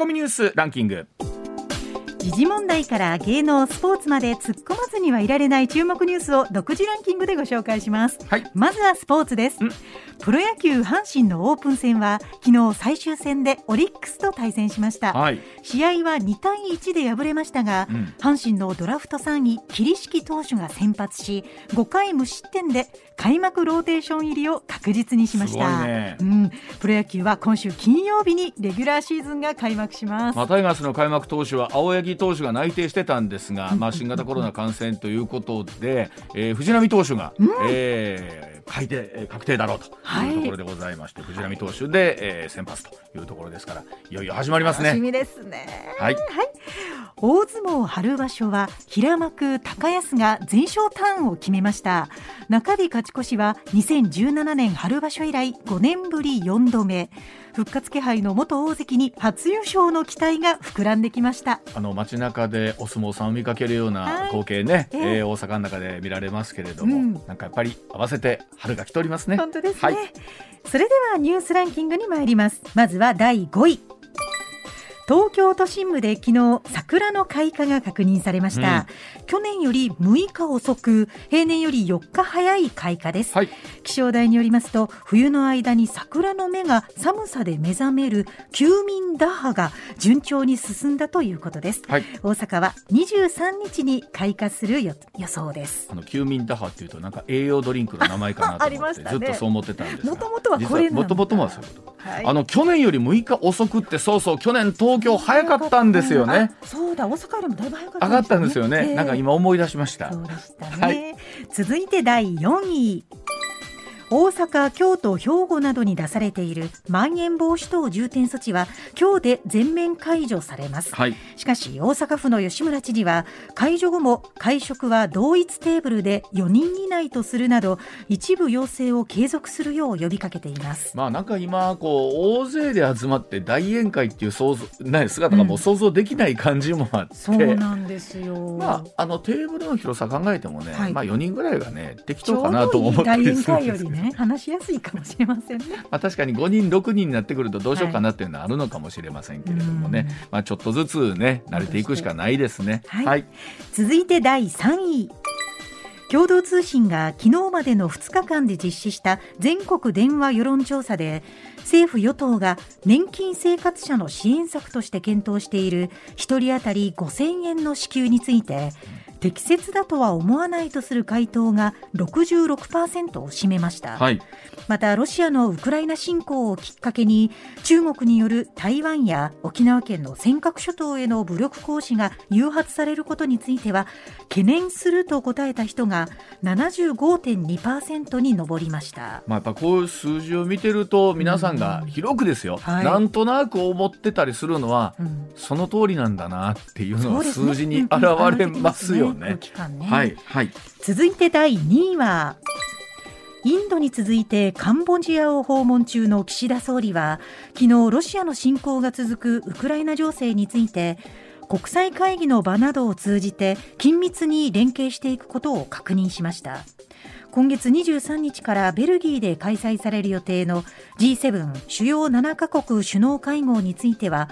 コミニュースランキング。時事問題から芸能スポーツまで突っ込まずにはいられない注目ニュースを独自ランキングでご紹介します、はい、まずはスポーツですプロ野球阪神のオープン戦は昨日最終戦でオリックスと対戦しました、はい、試合は2対1で敗れましたが、うん、阪神のドラフト3位桐敷投手が先発し5回無失点で開幕ローテーション入りを確実にしました、ね、うん、プロ野球は今週金曜日にレギュラーシーズンが開幕します、まあ、タイガースの開幕投手は青柳投手が内定してたんですが、まあ、新型コロナ感染ということで、えー、藤浪投手が、うん、えー改定確定だろうというところでございまして、はい、藤浪投手で、えー、先発というところですからいよいよ始まりますね。楽しみですね。はい、はい、大相撲春場所は平幕高安が全勝ターンを決めました。中日勝ち越しは2017年春場所以来5年ぶり4度目復活気配の元大関に初優勝の期待が膨らんできました。あの街中でお相撲さんを見かけるような光景ね、はい、え。ー、えー、大阪の中で見られますけれども、うん、なんかやっぱり合わせて春が来ておりますね。本当ですね、はい、それではニュースランキングに参ります。まずは第5位東京都心部で昨日桜の開花が確認されました、うん、去年より6日遅く平年より4日早い開花です、はい、気象台によりますと冬の間に桜の芽が寒さで目覚める休眠打破が順調に進んだということです、はい、大阪は23日に開花する予想です。あの休眠打破っていうとなんか栄養ドリンクの名前かなと思って、ね、ずっとそう思ってたんですもともとはこれもともとはそういうこと。はい、あの去年より6日遅くってそうそう去年東京早かったんですよね。そうだ大阪よりもだいぶ早かった、ね、上がったんですよね、えー、なんか今思い出しました。そうでしたね、はい、続いて第4位大阪、京都、兵庫などに出されているまん延防止等重点措置は今日で全面解除されます、はい、しかし大阪府の吉村知事は解除後も会食は同一テーブルで4人以内とするなど一部要請を継続するよう呼びかけています。まあなんか今こう大勢で集まって大宴会っていう想像ない姿がもう想像できない感じもあって、うん、そうなんですよ、まあ、あのテーブルの広さ考えてもね、はい、まあ4人ぐらいがね適当かなと思ってるんですけどね話しやすいかもしれませんね。まあ確かに5人6人になってくるとどうしようかなっていうのはあるのかもしれませんけれどもね、はい、まあちょっとずつね慣れていくしかないですね。はい、はい、続いて第3位。共同通信が昨日までの2日間で実施した全国電話世論調査で政府・与党が年金生活者の支援策として検討している1人当たり5000円の支給について適切だとは思わないとする回答が66%を占めました、はい、またロシアのウクライナ侵攻をきっかけに中国による台湾や沖縄県の尖閣諸島への武力行使が誘発されることについては懸念すると答えた人が75.2%に上りました、まあ、やっぱこういう数字を見てると皆さんが広くですよ、はい、なんとなく思ってたりするのは、うん、その通りなんだなっていうのが数字に現れますよね。ねはい、はい、続いて第2位はインドに続いてカンボジアを訪問中の岸田総理は昨日ロシアの侵攻が続くウクライナ情勢について国際会議の場などを通じて緊密に連携していくことを確認しました。今月23日からベルギーで開催される予定の G7 主要7カ国首脳会合については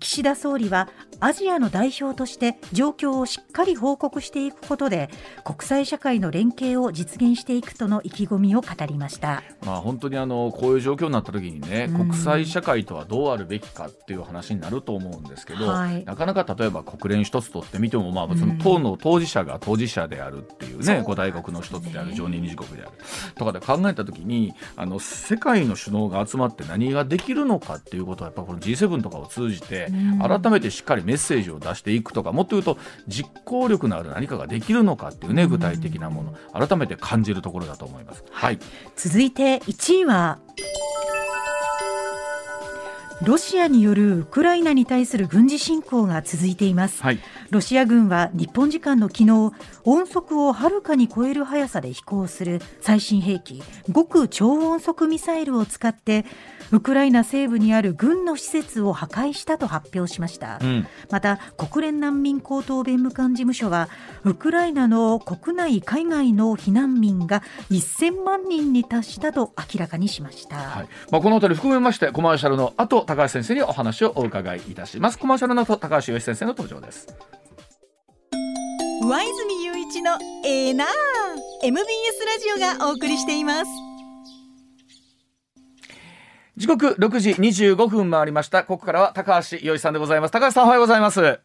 岸田総理はアジアの代表として状況をしっかり報告していくことで国際社会の連携を実現していくとの意気込みを語りました、まあ、本当にあのこういう状況になった時にね、国際社会とはどうあるべきかっていう話になると思うんですけど、はい、なかなか例えば国連一つとってみても、まあ、その党の当事者が当事者であるっていうね、五大国の一つである常任理事国であるとかで考えた時にあの世界の首脳が集まって何ができるのかっていうことはやっぱこの G7 とかを通じて改めてしっかりメッセージを出していくとかもっと言うと実行力のある何かができるのかっていうね具体的なもの改めて感じるところだと思います。はい、続いて1位はロシアによるウクライナに対する軍事侵攻が続いています、はい、ロシア軍は日本時間の昨日音速をはるかに超える速さで飛行する最新兵器極超音速ミサイルを使ってウクライナ西部にある軍の施設を破壊したと発表しました、うん、また国連難民高等弁務官事務所はウクライナの国内海外の避難民が1000万人に達したと明らかにしました、はい、まあ、このあたり含めましてコマーシャルの後高橋先生にお話をお伺いいたします。コマーシャルの後高橋洋一先生の登場です。上泉雄一のエー。ナー MBS ラジオがお送りしています時刻六時二十五分回りました。ここからは高橋洋一さんでございます。高橋さんおはようございます。おはよ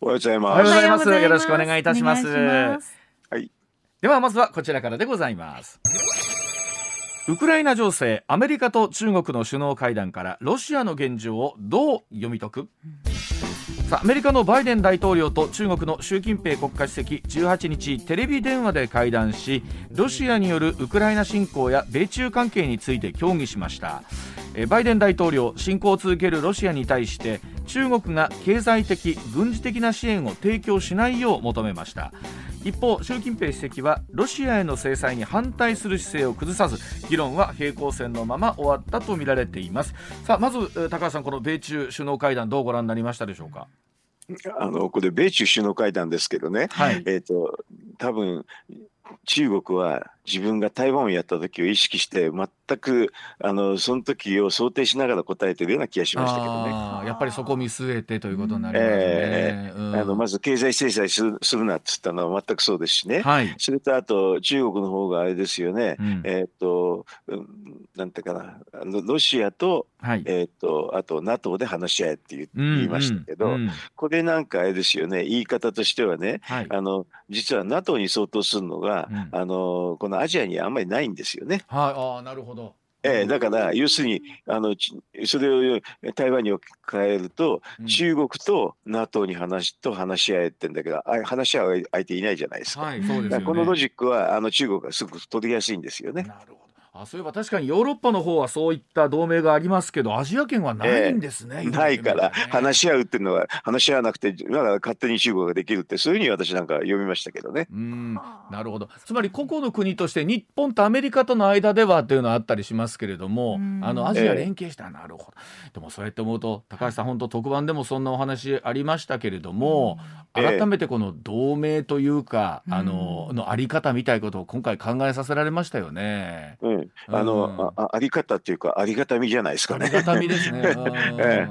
うございます。おはようございます。よろしくお願いいたします。はい。ではまずはこちらからでございます。ウクライナ情勢アメリカと中国の首脳会談からロシアの現状をどう読み解く、さあアメリカのバイデン大統領と中国の習近平国家主席18日テレビ電話で会談しロシアによるウクライナ侵攻や米中関係について協議しましたバイデン大統領侵攻を続けるロシアに対して中国が経済的軍事的な支援を提供しないよう求めました。一方習近平主席はロシアへの制裁に反対する姿勢を崩さず議論は平行線のまま終わったとみられています。さあまず高橋さんこの米中首脳会談どうご覧になりましたでしょうか？あのこれ米中首脳会談ですけどね、はい、えっ、と多分中国は自分が台湾をやった時を意識して全くあのその時を想定しながら答えてるような気がしましたけどね。やっぱりそこを見据えてということになりますね。えーうん、あのまず経済制裁するするなって言ったのは全くそうですしね。はい、それとあと中国の方があれですよね。うん、えっ、と、なんていうかな。ロシアと、はい、えっ、とあと NATO で話し合えって言,、言いましたけど、うんうん、これなんかあれですよね。言い方としてはね、はい、あの実は NATO に相当するのが、あのこのアジアにあんまりないんですよね。はい、あなるほど。えー、だから要するにあのそれを台湾に置き換えると、うん、中国と NATO に話と話し合えってんだけど話し合う相手いないじゃないですか。はい、そうです、ね、このロジックはあの中国がすごく取りやすいんですよね。なるほどあそういえば確かにヨーロッパの方はそういった同盟がありますけどアジア圏はないんですね。えー、ないから話し合うっていうのは話し合わなくてだから勝手に中国ができるってそういうふうに私なんか読みましたけどね。うんなるほど。つまり個々の国として日本とアメリカとの間ではっていうのはあったりしますけれどもあのアジア連携したらなるほど、えー、でもそうやって思うと高橋さん本当特番でもそんなお話ありましたけれども改めてこの同盟というか、えー、あののあり方みたいことを今回考えさせられましたよね。うん、あの、ああり方っていうかありがたみじゃないですかね。ありがたみですね。ええ、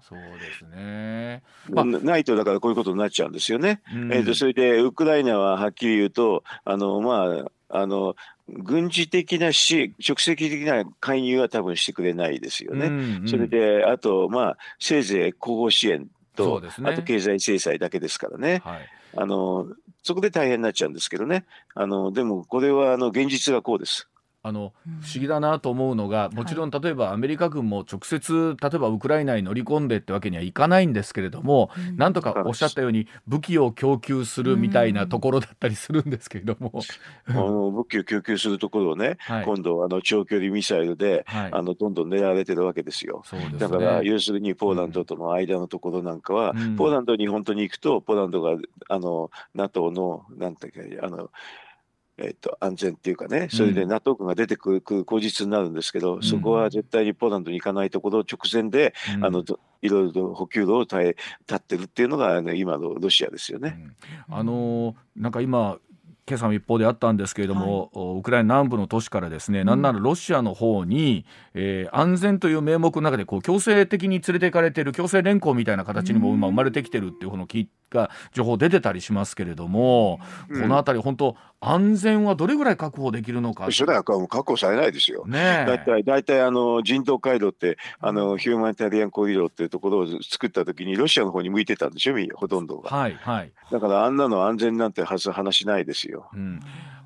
そうですね。まあ、ないとだからこういうことになっちゃうんですよね。うん、えー、とそれでウクライナははっきり言うとあのまああの軍事的なし直接的な介入は多分してくれないですよね。うんうん、それであとまあせいぜい広報支援と、ね、あと経済制裁だけですからね。はい、あのそこで大変になっちゃうんですけどね。あのでもこれはあの現実がこうです。あの不思議だなと思うのが、もちろん例えばアメリカ軍も直接例えばウクライナに乗り込んでってわけにはいかないんですけれども、うん、なんとかおっしゃったように武器を供給するみたいなところだったりするんですけれども、あの武器を供給するところをね、はい、今度あの長距離ミサイルで、はい、あのどんどん狙われてるわけですよ。すね、だから要するにポーランドとの間のところなんかは、うん、ポーランドに本当に行くとポーランドがあの NATO のなんていうかあのえっと、安全っていうかね、それで NATO 軍が出てくる口実になるんですけど、うん、そこは絶対にポーランドに行かないところ直前で、うん、あのいろいろ補給路を立え立ってるっていうのが、ね、今のロシアですよね。うん、あのなんか今今朝も一方であったんですけれども、はい、ウクライナ南部の都市からですね、うん、なんならロシアの方に、えー、安全という名目の中でこう強制的に連れていかれている強制連行みたいな形にも今生まれてきてるっていうのが情報出てたりしますけれども、うん、この辺り本当安全はどれぐらい確保できるのか。それは確保されないですよ。ねだいたいだいたいあの人道回廊ってあのヒューマンタリアンコリドーっていうところを作った時にロシアの方に向いてたんでしょ？ほとんどが。はいはい。だからあんなの安全なんてはず話ないですよ。うん、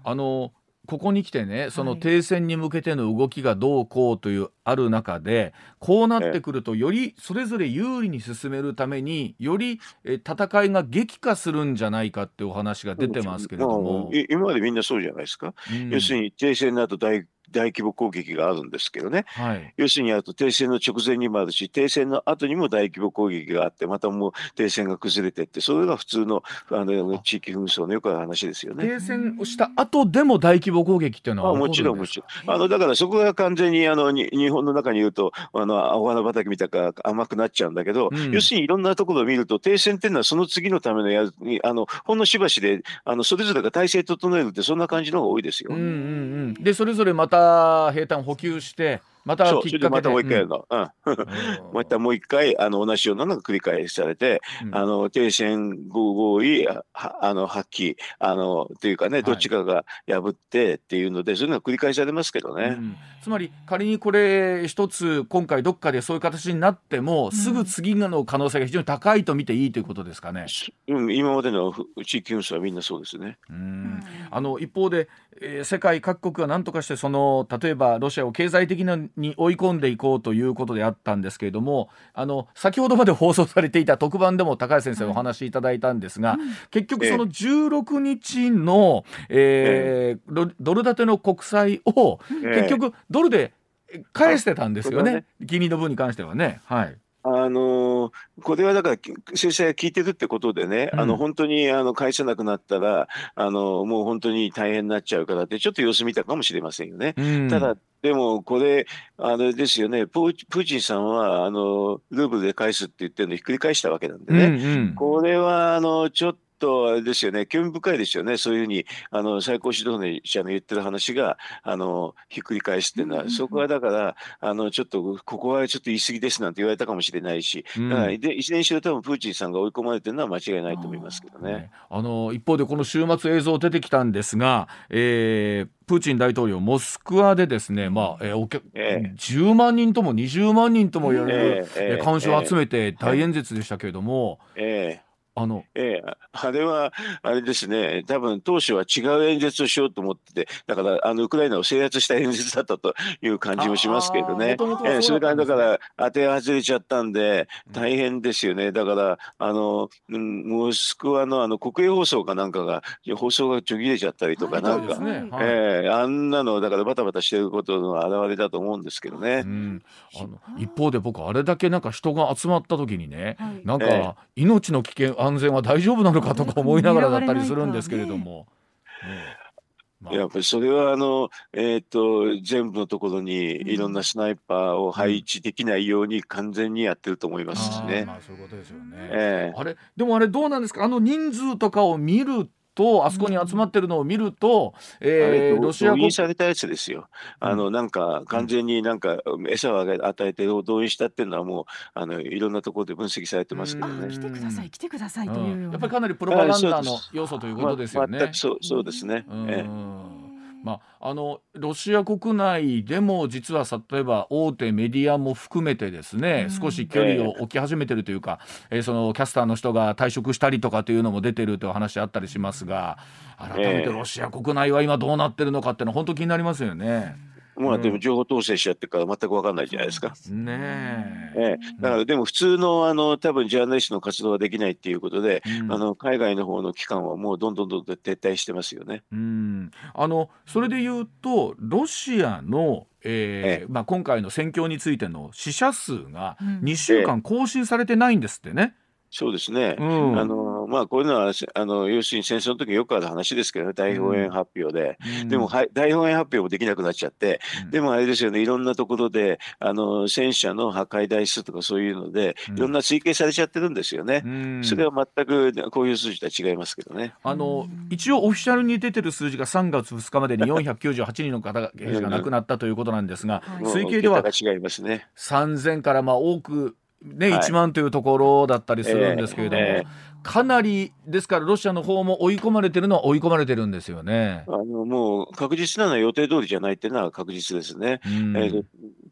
あのここに来てねその停戦に向けての動きがどうこうというある中でこうなってくるとよりそれぞれ有利に進めるためにより戦いが激化するんじゃないかっていうお話が出てますけれども。今までみんなそうじゃないですか、うん、要するに停戦の後大大規模攻撃があるんですけどね、はい、要するにあと停戦の直前にもあるし停戦の後にも大規模攻撃があってまたもう停戦が崩れてってそれが普通のあの地域紛争のよくある話ですよね。停戦をした後でも大規模攻撃っていうのはもちろんもちろん。あのだからそこが完全にあのに日本の中に言うとあの青花畑みたいか甘くなっちゃうんだけど、うん、要するにいろんなところを見ると停戦っていうのはその次のためのやあのほんのしばしであのそれぞれが体制整えるってそんな感じの方が多いですよ。うんうんうん、でそれぞれまた兵隊補給してまたきっかけまたもう一回やるの、うん、またもう一回あの同じようなのが繰り返されて、うん、あの停戦合意あの発揮あのというかねどっちかが破ってっていうので、はい、そういうのが繰り返されますけどね、うん、つまり仮にこれ一つ今回どっかでそういう形になっても、すぐ次の可能性が非常に高いと見ていいということですかね。うん、今までの地域紛争はみんなそうですね。うん。あの一方で、えー、世界各国が何とかしてその例えばロシアを経済的なに追い込んでいこうということであったんですけれどもあの先ほどまで放送されていた特番でも高橋先生お話しいただいたんですが、結局その16日の、えー、ドル建ての国債を結局ドルで返してたんですよね、金利の分に関してはね。はいあのこれはだから制裁が効いてるってことでね、うん、あの本当にあの返せなくなったらあのもう本当に大変になっちゃうからってちょっと様子見たかもしれませんよね。うん、ただでもこれあれですよねプーチンさんはあのルーブルで返すって言ってるのひっくり返したわけなんでね、うんうん、これはあのちょっととあれですよね興味深いですよね。そういうふうにあの最高指導者の言ってる話があのひっくり返すっていうのは、うん、そこはだからあのちょっとここはちょっと言い過ぎですなんて言われたかもしれないし、うん、だからで一年しろ多分プーチンさんが追い込まれてるのは間違いないと思いますけどね。あの一方でこの週末映像出てきたんですが、えー、プーチン大統領、モスクワでですね、まあえーおえー、10万人とも20万人とも言われる、えー、監視を集めて大演説でしたけれども、えー、あの、ええ、あれは、あれですね、多分当初は違う演説をしようと思ってて、だから、あの、ウクライナを制圧した演説だったという感じもしますけどね。ええ、それから、だから、当て外れちゃったんで、大変ですよね。だから、あの、モスクワのあの国営放送かなんかが、放送がちょぎれちゃったりとか、なんか、ねはい、ええ、あんなの、だからバタバタしてることの表れだと思うんですけどね。うん、あの一方で僕、あれだけなんか人が集まった時にね、はい、なんか、命の危険、安全は大丈夫なのかとか思いながらだったりするんですけれども。まあ、やっぱりそれはあの、えーと、全部のところにいろんなスナイパーを配置できないように完全にやってると思いますしね。まあ、そういうことですよね、えー、あれでもあれどうなんですか？あの人数とかを見るとあそこに集まってるのを見ると、えー、ロシア動員されたやつですよ。あのなんか完全になんか餌を与えて動員したっていうのはもうあのいろんなところで分析されてますけどね。来てください来てくださいというやっぱりかなりプロパガンダの要素ということですよね。全くそうそうですね。ええまあ、あのロシア国内でも実は例えば大手メディアも含めてですね、うん、少し距離を置き始めてるというか、えー、そのキャスターの人が退職したりとかというのも出てるという話あったりしますが改めてロシア国内は今どうなってるのかっていうのは本当気になりますよね。まあでも情報統制しちゃってから全く分かんないじゃないですか。ねえ。だからでも普通のあの多分ジャーナリストの活動ができないっていうことで、うん、あの海外の方の機関はもうどんどんどんどん撤退してますよね。うん。あのそれで言うとロシアのえー、ええ、まあ、今回の戦況についての死者数が2週間更新されてないんですってね。えそうですね、うん、あのまあ、こういうのはあの要するに戦争の時によくある話ですけどね、大本営発表で、うん、でも、はい、大本営発表もできなくなっちゃって、うん、でもあれですよね、いろんなところであの戦車の破壊台数とかそういうので、いろんな推計されちゃってるんですよね、それは全くこういう数字とは違いますけどね。あの一応、オフィシャルに出てる数字が3月2日までに498人の方 が亡くなったということなんですが、推計では3000からまあ多くね、はい、1万というところだったりするんですけれども、えーえ。ー、かなりですからロシアの方も追い込まれてるのは追い込まれてるんですよね。あのもう確実なのは予定通りじゃないっていうのは確実ですね。うん、えー、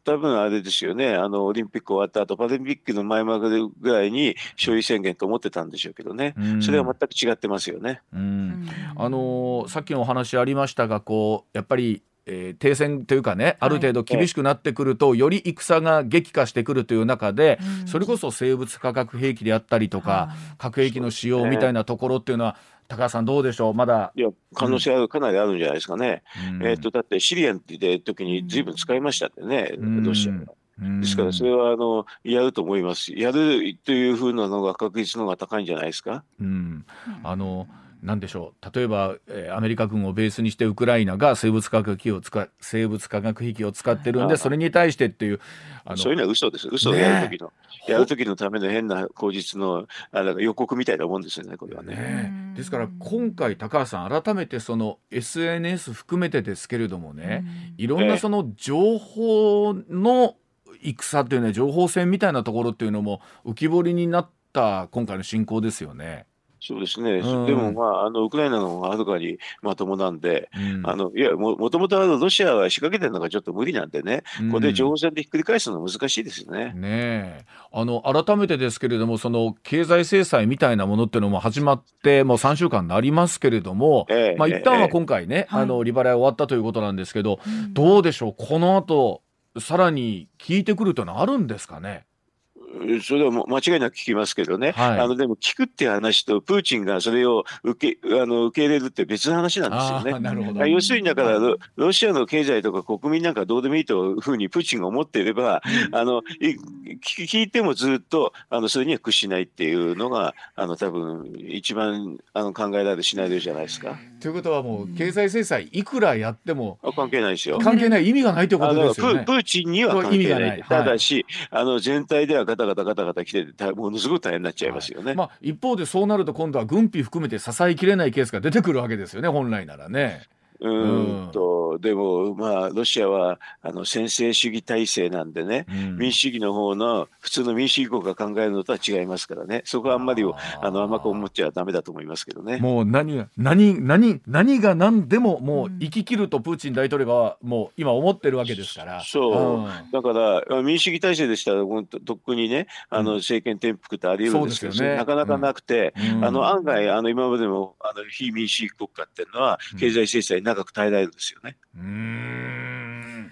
多分あれですよね。あのオリンピック終わった後パラリンピックの前までぐらいに勝利宣言と思ってたんでしょうけどね、うん、それは全く違ってますよね。うん、あのー、さっきのお話ありましたがこうやっぱりえー、停戦というかねある程度厳しくなってくると、はい、より戦が激化してくるという中で、うん、それこそ生物化学兵器であったりとか、核兵器の使用みたいなところっていうのは、高橋さん、どうでしょう、まだ。いや、可能性はかなりあるんじゃないですかね。うん、えー、っとだってシリアンって時にずいぶん使いましたってね、ロシアが。ですから、それはあのやると思います。やるというふうなのが確率の方が高いんじゃないですか？うん、あのなんでしょう。例えば、えー、アメリカ軍をベースにしてウクライナが生物化学兵器を使生物化学兵器を使ってるんでそれに対してっていうあのそういうのは嘘です。嘘をやる時の、ね、やる時のための変な口実のあの予告みたいなもんですよねこれはね。ねですから今回高橋さん改めてその SNS 含めてですけれどもねいろんなその情報の戦っていうね情報戦みたいなところっていうのも浮き彫りになった今回の侵攻ですよね。そうですね、うん、でも、まあ、あのウクライナの方がはるかにまともなんで、うん、あのいやももともとロシアは仕掛けてるのがちょっと無理なんでね、うん、これで情報戦でひっくり返すのは難しいですね。ねあの改めてですけれども、その経済制裁みたいなものっていうのも始まって、もう3週間になりますけれども、ええまあ一旦は今回ね、ええ、あの利払い終わったということなんですけど、どうでしょう、この後さらに効いてくるというのはあるんですかね？それは間違いなく聞きますけどね、はい、あのでも聞くっていう話と、プーチンがそれを受けあの受け入れるって別の話なんですよね。なるほど要するにだからロ、ロシアの経済とか国民なんかどうでもいいというふうにプーチンが思っていれば、あの聞いてもずっとあのそれには屈しないっていうのが、あの多分一番あの考えられるシナリオじゃないですか。ということはもう経済制裁いくらやっても関係ないですよ。関係ない意味がないということですよね。プーチンには関係ない。ただし、はい、あの全体ではガタガタガタガタ来ててものすごく大変になっちゃいますよね。はい、まあ一方でそうなると今度は軍費含めて支えきれないケースが出てくるわけですよね本来ならね。うんと、でも、まあ、ロシアはあの専制主義体制なんでね、うん、民主主義の方の普通の民主主義国が考えるのとは違いますからね、そこはあんまりあの甘く思っちゃだめだと思いますけどね。もう何が何何何が何でももう生き切るとプーチン大統領がもう今思ってるわけですから。そう、うん、だから民主主義体制でしたらとっくにねあの政権転覆ってあり得るんですけど、ね、なかなかなくて、うん、あの案外あの今までもあの非民主主義国家っていうのは経済制裁長く耐えられるんですよね。うん。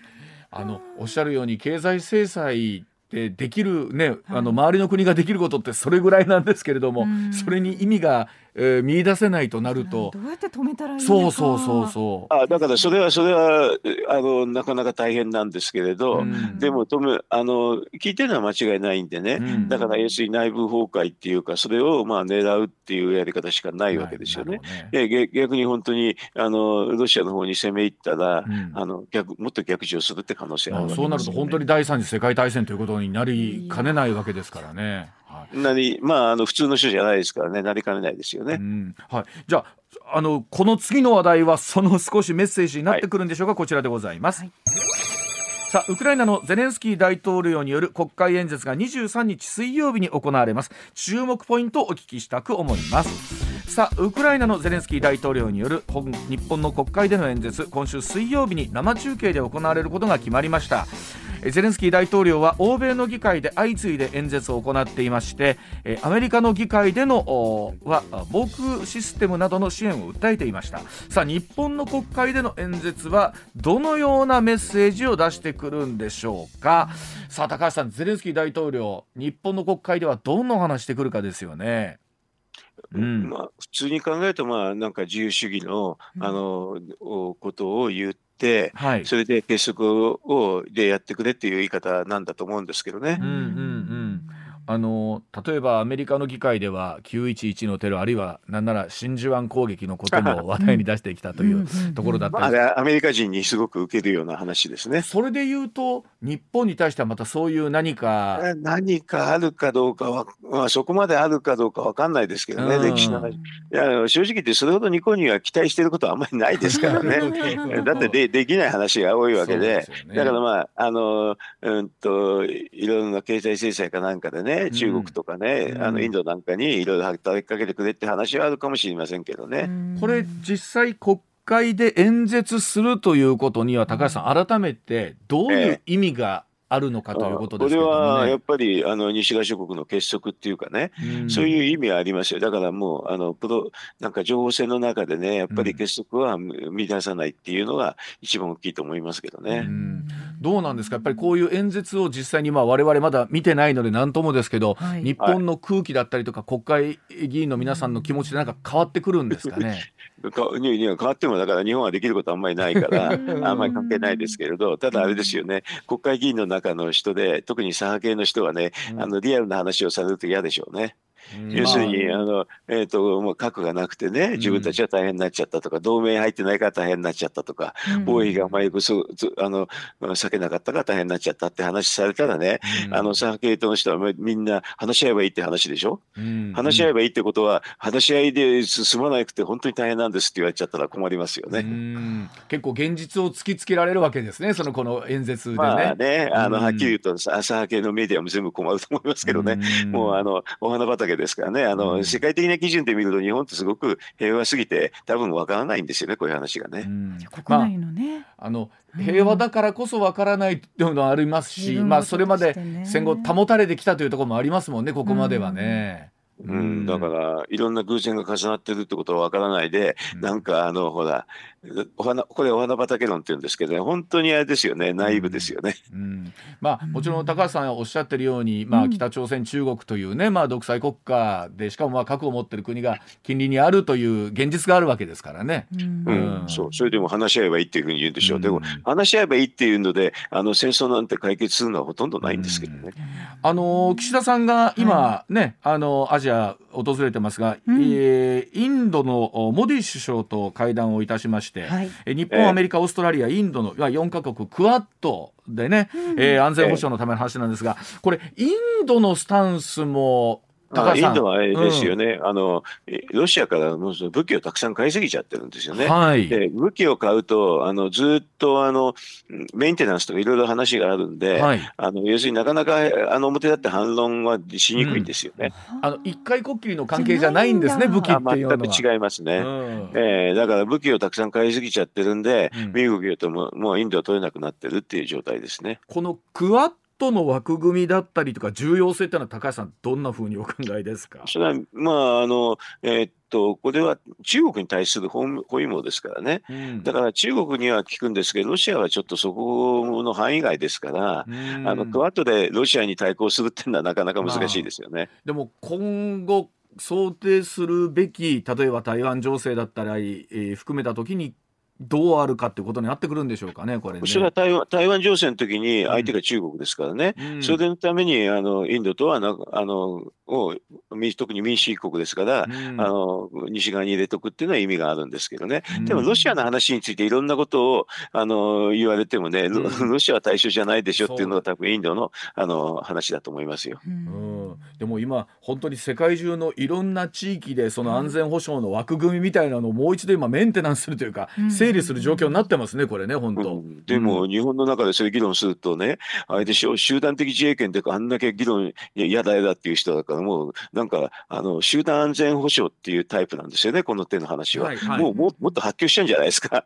あのおっしゃるように経済制裁でできるね、あの周りの国ができることってそれぐらいなんですけれども、それに意味がえー、見出せないとなると。どうやって止めたらいいそうそうそうそう。あだからそれはそれはあのなかなか大変なんですけれど、うん、でも止めあの聞いてるのは間違いないんでね、うん、だから要するに内部崩壊っていうかそれをまあ狙うっていうやり方しかないわけですよね。ねで逆に本当にあのロシアの方に攻め入ったら、うん、あの逆もっと逆上するって可能性ある、ね、そうなると本当に第三次世界大戦ということになりかねないわけですからね。なりまああの普通の人じゃないですからねなりかねないですよね。はい、じゃああのこの次の話題はその少しメッセージになってくるんでしょうか、はい、こちらでございます。はい。さあウクライナのゼレンスキー大統領による国会演説が23日水曜日に行われます。注目ポイントをお聞きしたく思いますさあウクライナのゼレンスキー大統領による日本の国会での演説今週水曜日に生中継で行われることが決まりました。ゼレンスキー大統領は欧米の議会で相次いで演説を行っていましてアメリカの議会でのは防空システムなどの支援を訴えていました。さあ日本の国会での演説はどのようなメッセージを出してくるんでしょうか。さあ高橋さんゼレンスキー大統領日本の国会ではどんな話してくるかですよね。うん、まあ、普通に考えると、まあ、なんか自由主義の、あの、ことを言っ、はい、それで結束をでやってくれっていう言い方なんだと思うんですけどね。うんうんうんあの例えばアメリカの議会では911のテロあるいはなんなら真珠湾攻撃のことも 話題に出してきたというところだったり、まあ、アメリカ人にすごく受けるような話ですね。それで言うと日本に対してはまたそういう何か何かあるかどうかは、まあ、そこまであるかどうか分かんないですけどね、歴史の話。いや正直言ってそれほど日本には期待していることはあんまりないですからね。だってでできない話が多いわけで、ね、だからまああのうんといろんな経済制裁かなんかでねね、中国とかね、うん、あのインドなんかにいろいろ働きかけてくれって話はあるかもしれませんけどね。これ実際国会で演説するということには高橋さん、改めてどういう意味があるのかということですけど、ね、これはやっぱりあの西側諸国の結束っていうかね、うん、そういう意味はありますよ。だからもうあのプロなんか情報戦の中でね、やっぱり結束は乱さないっていうのが一番大きいと思いますけどね。うん、どうなんですか？やっぱりこういう演説を実際にまあ我々まだ見てないので何ともですけど、はい、日本の空気だったりとか国会議員の皆さんの気持ちでなんか変わってくるんですかね？変わってもだから日本はできることあんまりないからあんまり関係ないですけれどただあれですよね国会議員の中の人で特に左派系の人はね、あのリアルな話をされると嫌でしょうね。要するに、あ。の、えっ、ー、と、もう核がなくてね、自分たちは大変になっちゃったとか、うん、同盟入ってないから大変になっちゃったとか、うん、防衛があまりそあの、避けなかったから大変になっちゃったって話されたらね、うん、あの、左派系統の人はみんな話し合えばいいって話でしょ、うん、話し合えばいいってことは、話し合いで進まなくて本当に大変なんですって言われちゃったら困りますよね。結構現実を突きつけられるわけですね、そのこの演説でね。まあね、あの、はっきり言うと、左派系のメディアも全部困ると思いますけどね、もうあの、お花畑ですからね、あの、世界的な基準で見ると日本ってすごく平和すぎて多分わからないんですよねこういう話がね。国内のね、まあ、あの平和だからこそわからないっていうのはありますし、まあそれまで戦後保たれてきたというところもありますもんねここまではね。うん、だからいろんな偶然が重なってるってことはわからないで、うん、なんかあのほらお花これお花畑論って言うんですけど、ね、本当にあれですよねナイブですよね、うん、まあ、もちろん高橋さんがおっしゃってるように、まあ、北朝鮮、中国というね、まあ、独裁国家でしかもまあ核を持ってる国が近隣にあるという現実があるわけですからね。うん、そう。それでも話し合えばいいっていうふうに言うんでしょう、でも話し合えばいいっていうのであの戦争なんて解決するのはほとんどないんですけどね。あの岸田さんが今ね、あのアジア訪れてますが、うん、えー、インドのモディ首相と会談をいたしまして、はい、日本、アメリカ、オーストラリア、インドの4カ国クアッドでね、うん、えー、安全保障のための話なんですが、これインドのスタンスもインドはあれですよね、うん、あのロシアから武器をたくさん買いすぎちゃってるんですよね。はい、で武器を買うとあのずっとあのメンテナンスとかいろいろ話があるんで、はい、あの要するになかなかあの表立って反論はしにくいんですよね。うん、あの一回こっきりの関係じゃないんですね武器っていうのは。全く違いますね、うん、えー、だから武器をたくさん買いすぎちゃってるんで、身動きとももうインドは取れなくなってるっていう状態ですね。このクワットの枠組みだったりとか重要性っていうのは高橋さんどんなふうにお考えですか？それはまああのえー、っとこれは中国に対する包囲網ですからね、うん、だから中国には効くんですけどロシアはちょっとそこの範囲外ですから、うん、あのクワッドでロシアに対抗するっていうのはなかなか難しいですよね。まあ、でも今後想定するべき例えば台湾情勢だったり、えー、含めた時にどうあるかってことになってくるんでしょうかね、これ、ね、それは台湾台湾情勢の時に相手が中国ですからね、うん、それのためにあのインドとはなあのを特に民主主義国ですから、うん、あの西側に入れとくっていうのは意味があるんですけどね、うん、でもロシアの話についていろんなことをあの言われてもね、ロシアは対象じゃないでしょっていうのが多分インドのあの話だと思いますよ。でも今本当に世界中のいろんな地域でその安全保障の枠組みみたいなのをもう一度今メンテナンスするというか、整理する状況になってますねこれね本当、うん、でも、日本の中でそういう議論するとねあれでしょ集団的自衛権ってあんだけ議論嫌だ嫌だっていう人だからもうなんかあの集団安全保障っていうタイプなんですよねこの手の話は、はいはい、もうももっと発狂しちゃうんじゃないですか。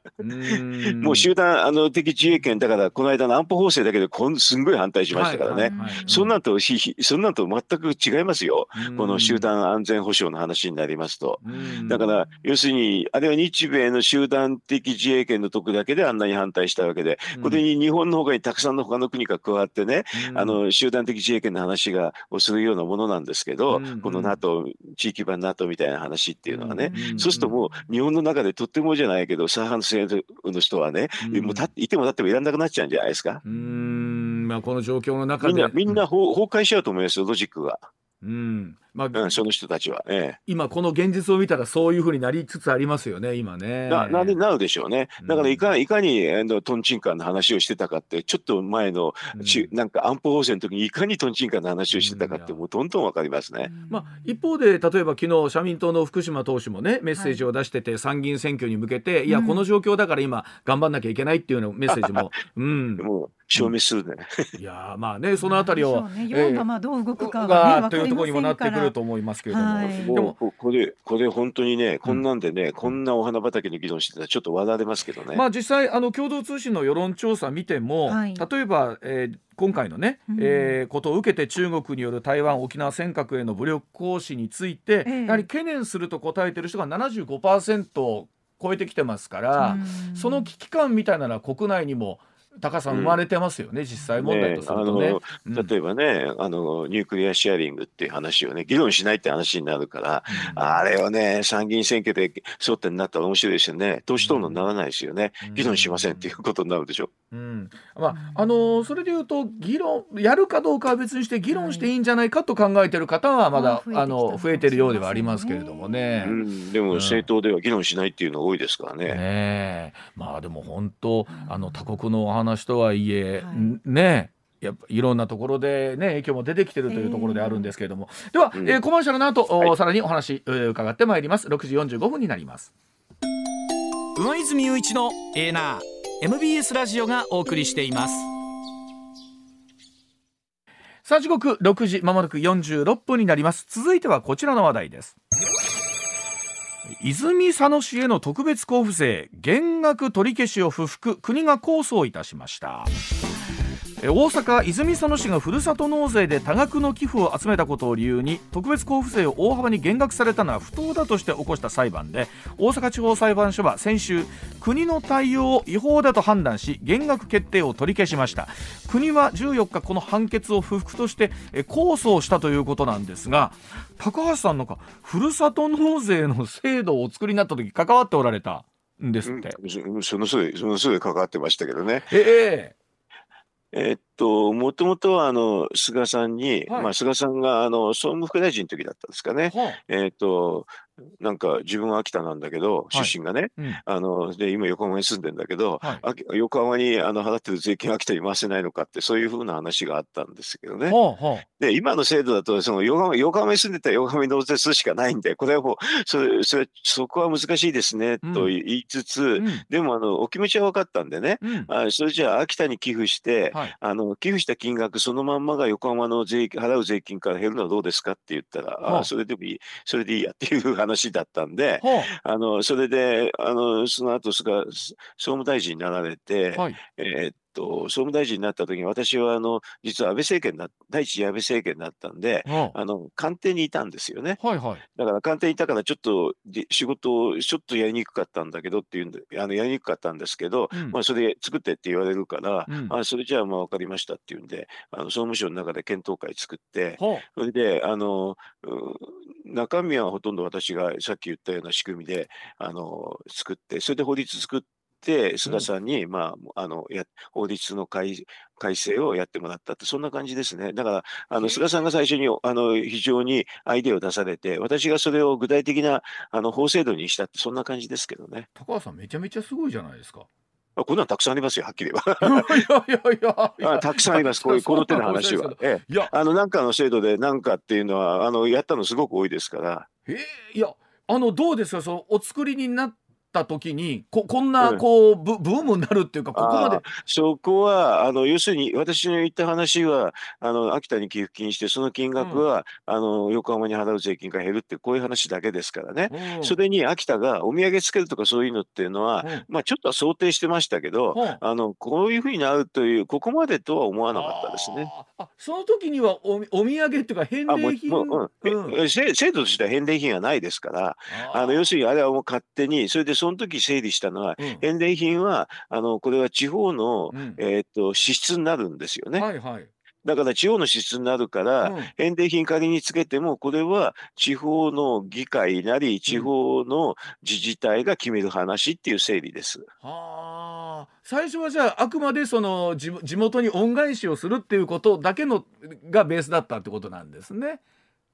もう集団あの的自衛権だからこの間の安保法制だけでこんすんごい反対しましたからね、そんなんとそんなんと全く違いますよ。この集団安全保障の話になりますと。だから要するにあれは日米の集団的自衛権のとこだけであんなに反対したわけで、これに日本のほかにたくさんの他の国が加わってね、あの集団的自衛権の話がをするようなものなんですけど、この NATO 地域版 NATO みたいな話っていうのはね、そうするともう日本の中でとってもじゃないけど左派性の人はね、もうたいても立ってもいらんなくなっちゃうんじゃないですか。うん。まあ、この状況の中で。みんなみんな崩壊しちゃうと思いますよロジックが。うんまあ、うん、その人たちは、ええ、今この現実を見たらそういうふうになりつつありますよね今ね。ななんでなるでしょうね。だからいか,、いかにあのトンチンカンの話をしてたかってちょっと前の、うん、なんか安保法制の時にいかにトンチンカンの話をしてたかってもうどんどんわかりますね。まあ、一方で例えば昨日社民党の福島党首もねメッセージを出してて、はい、参議院選挙に向けていやこの状況だから今頑張んなきゃいけないっていうようなメッセージも。うん、もう証明するね。いやまあねそのあたりを、ね、世論がまあどう動くかは、ね、というところにもなってくるると思いますけれども、はい、でもこれこれ本当にねこんなんでね、うん、こんなお花畑の議論してたらちょっと笑われますけどね。まあ実際あの共同通信の世論調査見ても、はい、例えば、えー今回のね、うん、えー、ことを受けて中国による台湾沖縄尖閣への武力行使について、えやはり懸念すると答えてる人が75%を超えてきてますから、その危機感みたいなのは国内にも高さん生まれてますよね、うん、実際問題とするとね。ね例えばね、あのニュークリアシェアリングっていう話をね議論しないって話になるから、うん、あれをね参議院選挙で争点になったら面白いですよね。党首討論にならないですよね、議論しませんっていうことになるでしょ。うん。まああのー、それでいうと議論やるかどうかは別にして議論していいんじゃないかと考えてる方はまだ、あの増えてるようではありますけれどもね。うん、でも政党では議論しないっていうのが多いですからね。ねまあでも本当あの他国のお話話とはいえ、はい、ねやっぱいろんなところでね影響も出てきてるというところであるんですけれども、えー、では、うん、えー、コマーシャルの後、はい、さらにお話、えー、伺ってまいります。6時45分になります。上泉雄一のエーナー MBS ラジオがお送りしています。さあ時刻6時まもなく46分になります。続いてはこちらの話題です泉佐野市への特別交付税減額取り消しを不服国が控訴をいたしました。大阪泉佐野市がふるさと納税で多額の寄付を集めたことを理由に特別交付税を大幅に減額されたのは不当だとして起こした裁判で大阪地方裁判所は先週国の対応を違法だと判断し減額決定を取り消しました。国は14日この判決を不服として控訴をしたということなんですが高橋さんなんかふるさと納税の制度をお作りになった時関わっておられたんですって、うん、そのすぐそのすぐ関わってましたけどね。えええっと、もともとはあの菅さんに、はい、まあ、菅さんがあの総務副大臣の時だったんですかね、はい、えっと、なんか自分は秋田なんだけど、出身がね、うん、あので今、横浜に住んでんだけど、はい、横浜にあの払ってる税金秋田に回せないのかって、そういうふうな話があったんですけどね。で、今の制度だと、その横浜横浜に住んでたら横浜に納税するしかないんで、これはもう、それそれそこは難しいですね、と言いつつ、うん、でもあのお気持ちは分かったんでね、うん、あそれじゃあ秋田に寄付して、はい、あの寄付した金額そのまんまが横浜の税払う税金から減るのはどうですかって言ったら、あそれでもいい、それでいいやっていう話だったんで、あのそれであのその後菅総務大臣になられて、はい、えー、と、総務大臣になった時に私はあの実は安倍政権だ第一次安倍政権だったんで、あの官邸にいたんですよね、はいはい、だから官邸にいたからちょっと仕事をちょっとやりにくかったんだけどっていうんであのやりにくかったんですけど、うん、まあ、それ作ってって言われるから、うん、あそれじゃあまあ分かりましたっていうんであの総務省の中で検討会作ってそれであの中身はほとんど私がさっき言ったような仕組みであの作ってそれで法律作って菅さんに、うん、まあ、あのや法律の改改正をやってもらったってそんな感じですねだからあの菅さんが最初にあの非常にアイデアを出されて私がそれを具体的なあの法制度にしたってそんな感じですけどね高橋さんめちゃめちゃすごいじゃないですか。あこんなんたくさんありますよ、はっきり言えば。いやいやいやたくさんあります、こういうこの手の話は。ええ、いやあのなんかの制度でなんかっていうのはあのやったのすごく多いですから。えー、いやあのどうですか？そのお作りになった時にここんなこう、ブブームになるっていうかここまで。そこはあの要するに私の言った話はあの秋田に寄付金してその金額は、うん、あの横浜に払う税金が減るってこういう話だけですからね、うん、それに秋田がお土産つけるとかそういうのっていうのは、うん、まあちょっとは想定してましたけど、あのこういうふうになるというここまでとは思わなかったですね。あその時にはおお土産っていうか返礼品？もう、うん、制度としては返礼品はないですからあの要するにあれはもう勝手にそれでその時整理したのは、うん、返礼品はあのこれは地方の、うん、えー、っと支出になるんですよね。はいはい。だから地方の支出になるから、うん、返礼品仮につけても、これは地方の議会なり、地方の自治体が決める話っていう整理です。はあ、最初はじゃあ、あくまでその地元に恩返しをするっていうことだけのがベースだったってことなんですね。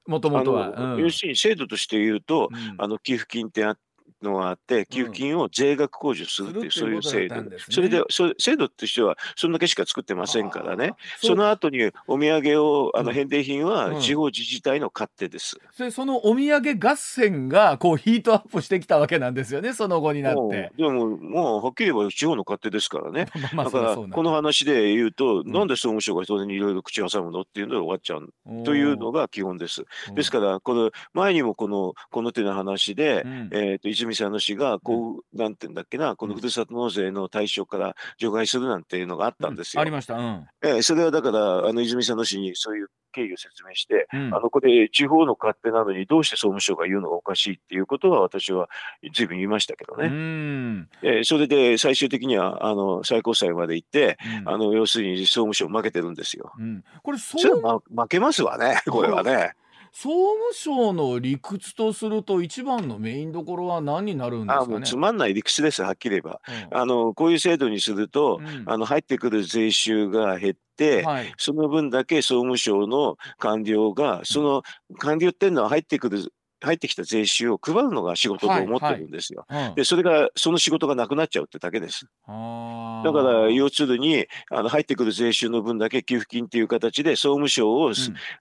もともとは、うん、要するに制度として言うと、うん、あの寄付金ってあっのがあって、給付金を税額控除するっていう、そういう制度、それでそ制度としてはそんだけしか作ってませんからね。その後にお土産をあの返礼品は地方自治体の勝手です、でそのお土産合戦がこうヒートアップしてきたわけなんですよねその後になって。でももうはっきり言えば地方の勝手ですからね。だからこの話で言うと、うん、なんで総務省が人にいろいろ口挟むのっていうので終わっちゃうというのが基本です。ですからこの前にもこのこの手の話で、うん、えーと、泉佐野市がこう、うん、なんていうんだっけなこのふるさと納税の対象から除外するなんていうのがあったんですよ。ありました。うん、えー、それはだからあの泉佐野市にそういう経緯を説明して、うん、あのこれ、地方の勝手なのにどうして総務省が言うのがおかしいっていうことは、私はずいぶん言いましたけどね。うんえー、それで最終的にはあの最高裁まで行って、うん、あの要するに総務省負けてるんですよ。うん、これそれは、ま、負けますわね、これはね。総務省の理屈とすると一番のメインどころは何になるんですか、ね、あもうつまんない理屈ですはっきり言えば、うん、あのこういう制度にすると、うん、あの入ってくる税収が減って、はい、その分だけ総務省の官僚がその官僚っていうのは入ってくる入ってきた税収を配るのが仕事と思ってるんですよ。はいはいうん、でそれがその仕事がなくなっちゃうってだけです。だから要するにあの入ってくる税収の分だけ給付金っていう形で総務省を、うん、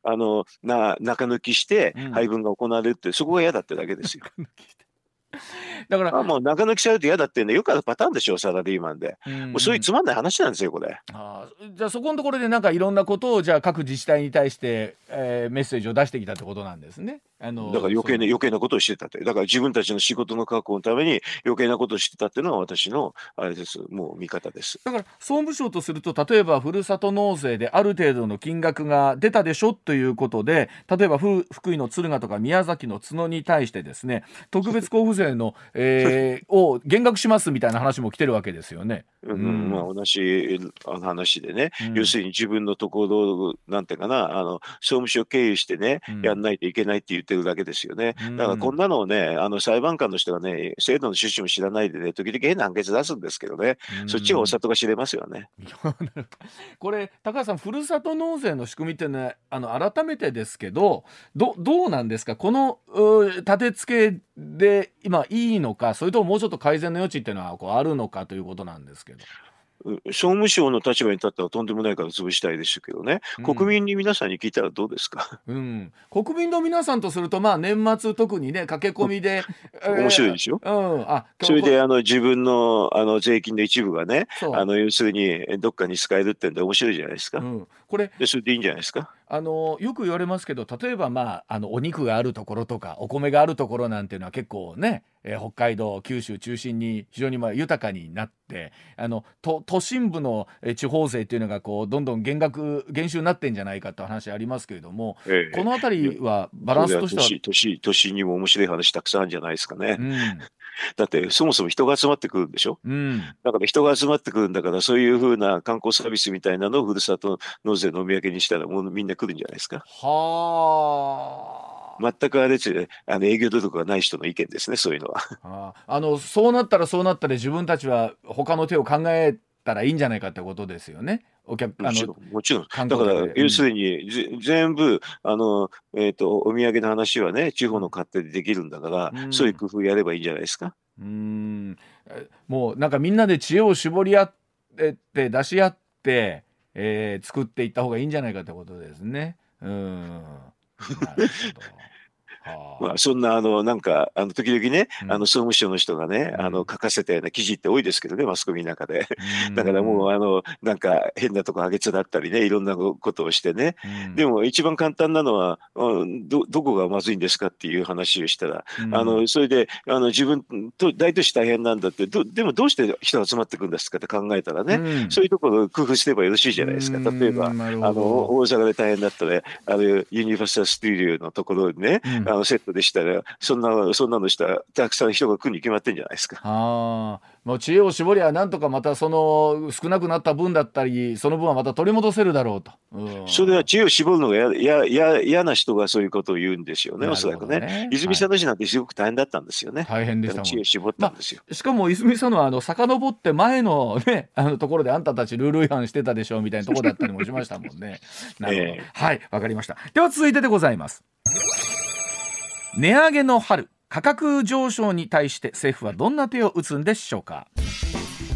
あのな中抜きして配分が行われるって、そこが嫌だってだけですよ。だから、もう中抜きされると嫌だってね、よくあるパターンでしょ、サラリーマンで。うもうそういうつまんない話なんですよ、これ。あじゃあ、そこのところで、なんかいろんなことを、じゃあ、各自治体に対して、えー、メッセージを出してきたってことなんですね。あのだから余計な余計なことをしてたって、だから自分たちの仕事の確保のために余計なことをしてたっていうのは、私のあれです、もう見方です。だから、総務省とすると、例えばふるさと納税である程度の金額が出たでしょということで、例えば福井の敦賀とか宮崎の角に対してですね、特別交付税の、えー、を減額しますみたいな話も来てるわけですよね。うん、まあ、同じ話でね、うん、要するに自分のところ、なんていうかな、あの総務省経由してね、うん、やんないといけないって言ってるだけですよね。だからこんなのをね、あの裁判官の人がね、制度の趣旨も知らないでね、時々変な判決出すんですけどね、そっちがお里が知れますよね。これ、高橋さん、ふるさと納税の仕組みってね、あの改めてですけど、どどうなんですか、この立て付けで今いいのか、それとももうちょっと改善の余地っていうのはこうあるのかということなんですけど。総務省の立場に立ったらとんでもないから潰したいですけどね、国民に皆さんに聞いたらどうですか、うん、国民の皆さんとすると、まあ、年末特にね駆け込みで、面白いでしょ、うん、あそれであの自分のあの税金の一部がねあの要するにどっかに使えるってんで面白いじゃないですか、うん、これでそれでいいんじゃないですか？あのよく言われますけど例えば、まあ、あのお肉があるところとかお米があるところなんていうのは結構ね、えー、北海道九州中心に非常にまあ豊かになってあの都都心部の地方税っていうのがこうどんどん減額減収になってんじゃないかって話ありますけれども、ええ、この辺りはバランスとしては都市都市にも面白い話たくさんあるんじゃないですかね。うん だってそもそも人が集まってくるんでしょ、うん、だから人が集まってくるんだからそういうふうな観光サービスみたいなのをふるさと納税のお土産にしたらもうみんな来るんじゃないですか？はあ。全くあれですね、あの営業努力がない人の意見ですね、そういうのは。ああのそうなったらそうなったら自分たちは他の手を考えたらいいんじゃないかってことですよね。お客あのもちろん、だから、要するに、うん、全部あの、えーと、お土産の話はね、地方の勝手でできるんだから、うん、そういう工夫やればいいんじゃないですか？うん。もうなんかみんなで知恵を絞り合って出し合って、えー、作っていった方がいいんじゃないかってことですね。うん。なるほどまあ、そんなあのなんかあの時々ね、うん、あの総務省の人がね、あの書かせたような記事って多いですけどねマスコミの中で、だからもうあのなんか変なとこあげつだったりねいろんなことをしてね、でも一番簡単なのはどどこがまずいんですかっていう話をしたら、あのそれであの自分と大都市大変なんだってどでもどうして人が集まってくるんですかって考えたらね、そういうところを工夫すればよろしいじゃないですか。例えばあの大阪で大変だったねあのユニバーサル・スタジオのところにね、あのセットでしたらそんなそんなのしたらたくさん人が来るに決まってんじゃないですか。あもう知恵を絞りゃなんとかまたその少なくなった分だったりその分はまた取り戻せるだろうと。うん、それは知恵を絞るのがやや嫌な人がそういうことを言うんですよね、おそらくね。泉佐野市なんてすごく大変だったんですよね。大変でした知恵を絞ったんですよ。まあ、しかも泉佐野はあの遡って前のね あのところであんたたちルール違反してたでしょうみたいなところだったりもしましたもんね。なるほど、えー、はいわかりました。では続いてでございます。値上げの春価格上昇に対して政府はどんな手を打つんでしょうか？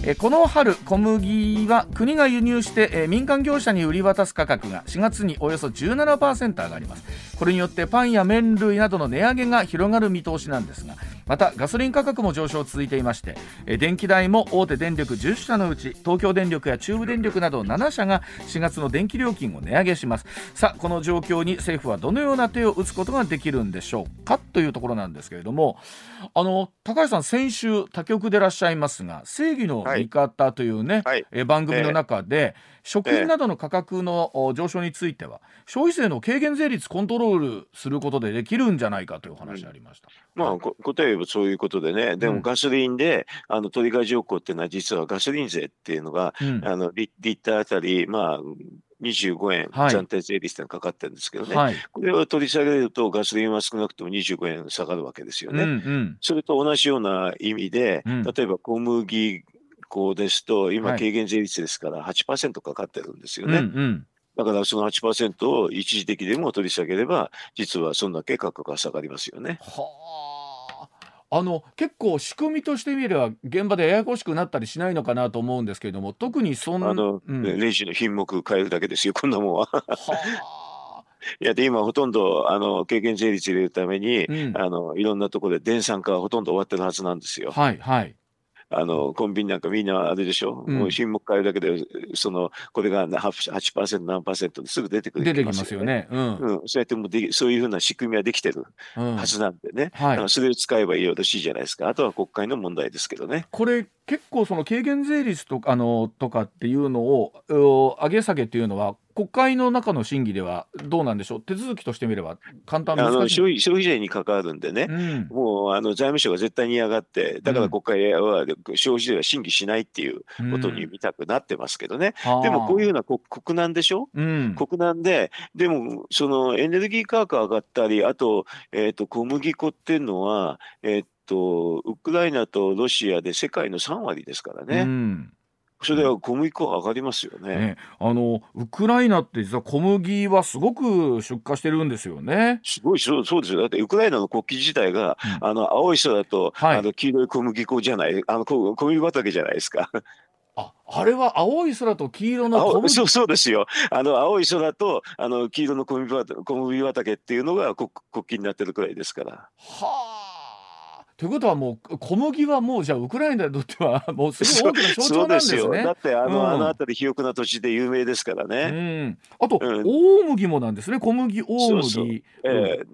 えこの春小麦は国が輸入して、え民間業者に売り渡す価格が4月におよそ17%上がります。これによってパンや麺類などの値上げが広がる見通しなんですがまたガソリン価格も上昇続いていまして電気代も大手電力10社のうち東京電力や中部電力など7社が4月の電気料金を値上げします。さあこの状況に政府はどのような手を打つことができるんでしょうかというところなんですけれどもあの高橋さん先週他局でいらっしゃいますが正義の味方というね、はい、え番組の中で、えー。食品などの価格の上昇については、消費税の軽減税率コントロールすることでできるんじゃないかという話ありました。うん、まあ、答え言えばそういうことでね、でもガソリンで、うん、あの取り替え条項っていうのは、実はガソリン税っていうのが、うん、あのリリッターあたり、まあ、25円暫定税率がかかってるんですけどね、はい、これを取り下げるとガソリンは少なくとも25円下がるわけですよね。うんうん、それと同じような意味で、例えば小麦行ですと、今、軽減税率ですから8%かかってるんですよね。はいうんうんだからその8%を一時的でも取り下げれば、実はそんだけ価格が下がりますよね。はあ。あの結構仕組みとしてみれば現場でややこしくなったりしないのかなと思うんですけれども特にそんなあの、うん、レジの品目変えるだけですよこんなもんは。は いやで今ほとんどあの軽減税率入れるために、うん、あのいろんなところで電産化はほとんど終わってるはずなんですよ。はいはいあの、コンビニなんかみんなあれでしょ、うん、もう品目変えるだけで、その、これが 8%, 8何パーセントですぐ出てくる、ね、出てきますよね。うん。うん、そうやってもでそういうふうな仕組みはできてるはずなんでね。うん、はい。それを使えばよろしいじゃないですか。あとは国会の問題ですけどね。これ、結構その軽減税率とかあのとかっていうのを上げ下げっていうのは国会の中の審議ではどうなんでしょう？手続きとしてみれば簡単あの消費消費税に関わるんでね、うん、もうあの財務省が絶対に嫌がってだから国会は消費税は審議しないっていうことに見たくなってますけどね、うん、でもこういうような国国難でしょ、うん、国難で。でもそのエネルギー価格上がったりあと,、えーと、小麦粉っていうのはえっ、ー、と、ウクライナとロシアで世界の3割ですからね。うんそれは小麦粉上がりますよね、ね、あのウクライナって実は小麦はすごく出荷してるんですよね。すごいそうそうですよ。だってウクライナの国旗自体が、うん、あの青い空と、はい、あの黄色い小麦粉じゃないあの小麦畑じゃないですか。あ、あれは青い空と黄色の小麦そうそうですよ。あの青い空とあの黄色の小麦小麦畑っていうのが国国旗になってるくらいですから。はあ。ということはもう小麦はもうじゃあウクライナにとっては もうすごい大きな象徴なんですね。だってあの、うん、あの辺り肥沃な土地で有名ですからね。うん、あと、うん、大麦もなんですね。小麦大麦。そうそう。えー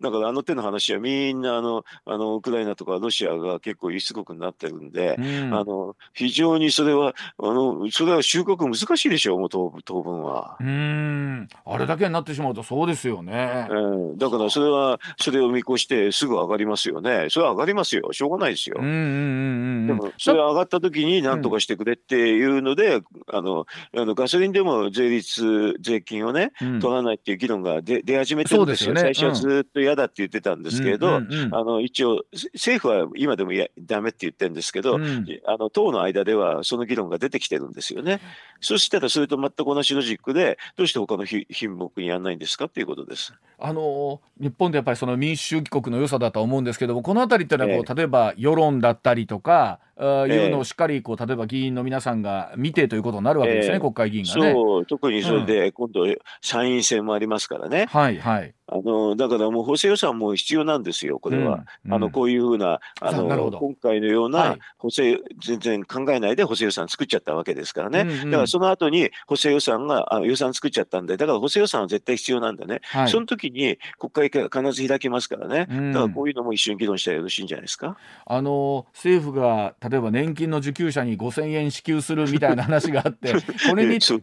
だからあの手の話はみんなあのあのウクライナとかロシアが結構輸出国になってるんで、うん、あの非常にそれはあのそれは収穫難しいでしょうもう当当分は。うんあれだけになってしまうとそうですよね。うん、だからそれはそれを見越してすぐ上がりますよね。それは上がりますよしょうがないですよ。うんうんうんうん、でもそれ上がった時に何とかしてくれっていうので、うん、あのあのガソリンでも税率税金をね、取らないっていう議論が出出始めてるんですよ。すね、最初はずっと嫌だって言ってたんですけれど、あの一応政府は今でもやダメって言ってるんですけど、うん、あの党の間ではその議論が出てきてるんですよね。そしたらそれと全く同じロジックでどうして他の品目にやらないんですかっていうことです。あの日本でやっぱりその民主主義国の良さだと思うんですけどもこの辺りっていうのはこう、えー、例えば世論だったりとかあいうのをしっかりこう例えば議員の皆さんが見てということになるわけですね、えー、国会議員がね。そう特にそれで、今度参院選もありますからね。はいはいあのだからもう補正予算も必要なんですよ、これは。うんうん、あのこういうふうなあの今回のような補正、はい、全然考えないで補正予算作っちゃったわけですからね、うんうん、だからその後に補正予算があ予算作っちゃったんで、だから補正予算は絶対必要なんだね、はい、その時に国会必ず開きますからね、うん、だからこういうのも一緒に議論したらよろしいんじゃないですか？あの政府が例えば年金の受給者に5000円支給するみたいな話があって、これにそう。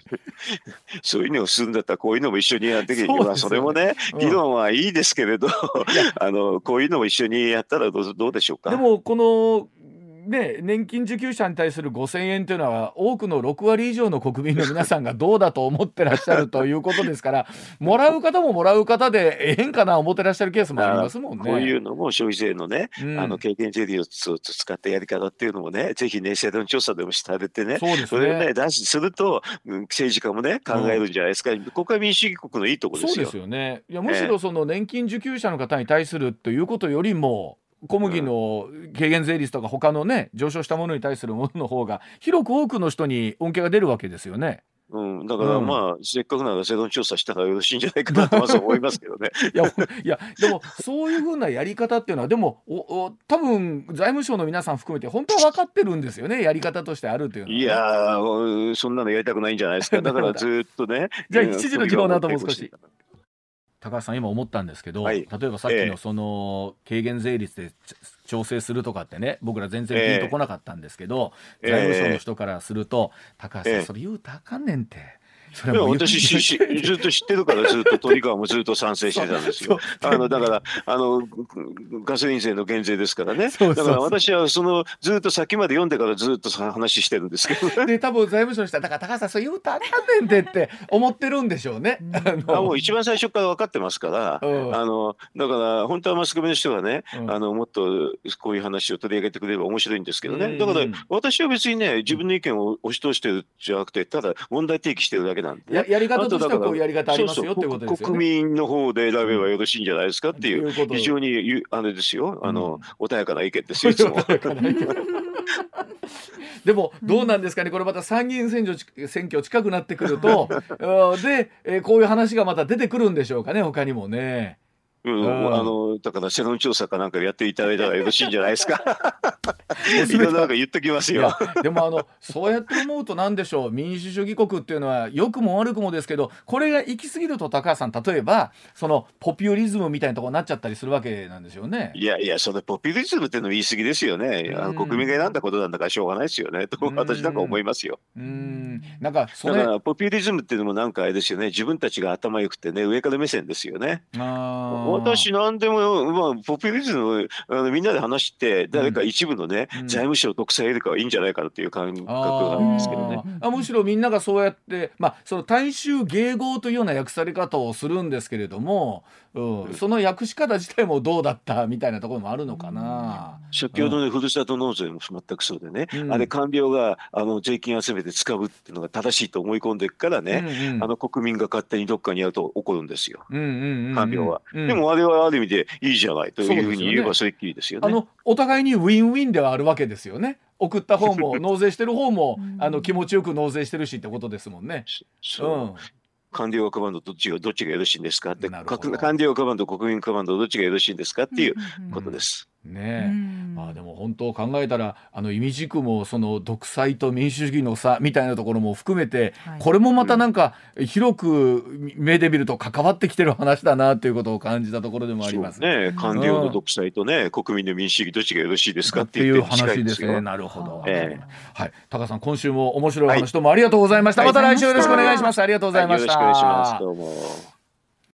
そういうのをするんだったら、こういうのも一緒にやってきて、そそれもね、議論はいいですけれど、あのこういうのも一緒にやったらどうどうでしょうか？でもこのね、年金受給者に対する5000円というのは多くの6割以上の国民の皆さんがどうだと思ってらっしゃるということですから もらう方ももらう方でええんかな思ってらっしゃるケースもありますもんね。こういうのも消費税のね、うん、あの経験税率を使ったやり方っていうのもねぜひね世論調査でもされてね。そうですね。それをね出しすると政治家もね考えるんじゃないですか、うん、ここは民主主義国のいいところですよ。そうですよね。いやむしろその年金受給者の方に対するということよりも、小麦の軽減税率とか他のね上昇したものに対するものの方が広く多くの人に恩恵が出るわけですよね。うん、だからまあ、うん、せっかくなら世論調査したらよろしいんじゃないかなとま ず思いますけどね。いや、いや、でも、そういうふうなやり方っていうのは、でも、おお多分財務省の皆さん含めて、本当は分かってるんですよね、やり方としてあるというのは、ね、いやそんなのやりたくないんじゃないですか。だからずっとね。じゃあ、7時の時報の後も少し。高橋さん今思ったんですけど、はい、例えばさっきのその軽減税率で調整するとかってね僕ら全然ピンとこなかったんですけど、えー、財務省の人からすると、高橋さん、それ言うたらあかんねんって。それ私しし、ずっと知ってるから、ずっと鳥川もずっと賛成してたんですよ。あのだからあの、ガソリン税の減税ですからね、だから私はそのずっと先まで読んでからずっと話してるんですけど、ね、で、多分財務省の人は、だから高橋さん、そう言うたらあかんねんでって思ってるんでしょうね。あもう一番最初から分かってますから、うん、あのだから本当はマスコミの人がね、うん、あのもっとこういう話を取り上げてくれれば面白いんですけどね、だから私は別にね、自分の意見を押し通してるじゃなくて、ただ問題提起してるだけなんで、ね、ややり方としてはこういうやり方ありますよってことですよね。国民の方で選べばよろしいんじゃないですかっていう、非常にあれですよ、あの、穏やかな意見ですよ、いつも。でもどうなんですかね。これまた参議院選挙選挙近くなってくると。で、えー、こういう話がまた出てくるんでしょうかね。他にもね。うん、あのだから世論調査かなんかやっていただいたら よろしいんじゃないですか？いろんななんか言っときますよ。でもあのそうやって思うとなんでしょう？民主主義国っていうのは良くも悪くもですけどこれが行き過ぎると高橋さん例えばそのポピュリズムみたいなところになっちゃったりするわけなんですよね。いやいやそのポピュリズムっていうのも言い過ぎですよね。あの国民が選んだことなんだからしょうがないですよねと私なんか思いますよ。うんなんかだからポピュリズムっていうのもなんかあれですよね自分たちが頭良くてね上から目線ですよね。あ私なんでも、まあ、ポピュリズムあのみんなで話して誰か一部のね、うん、財務省独裁よりかはいいんじゃないかなっていう感覚があるんですけどね。あむしろみんながそうやって、まあ、その大衆迎合というような訳され方をするんですけれども、うん、その訳し方自体もどうだったみたいなところもあるのかな。先ほどね、ふるさと納税も全くそうでね、うん、あれ官僚があの税金集めて使うっていうのが正しいと思い込んでるからね、うんうん、あの国民が勝手にどっかにやると怒るんですよ、官僚は。でもあれはある意味でいいじゃないというふうに言えばそれっきりですよね。あのお互いにウィンウィンではあるわけですよね。送った方も 納税してる方もあの気持ちよく納税してるしってことですもんね。そう、うん、官僚が配るどっちがどっちがよろしいんですかって官僚が配る国民が配るどっちがよろしいんですかっていうことです。ねまあでも本当考えたらあの意味軸もその独裁と民主主義の差みたいなところも含めて、はい、これもまたなんか広く目で見ると関わってきてる話だなということを感じたところでもありますね。官僚の独裁とね、うん、国民の民主主義どっちがよろしいですかっていう話ですね。なるほど。えー、はい、高さん今週も面白い話どうもありがとうございました。はい、また来週よろしくお願いします。ありがとうございました。よろしくお願いします。どうも。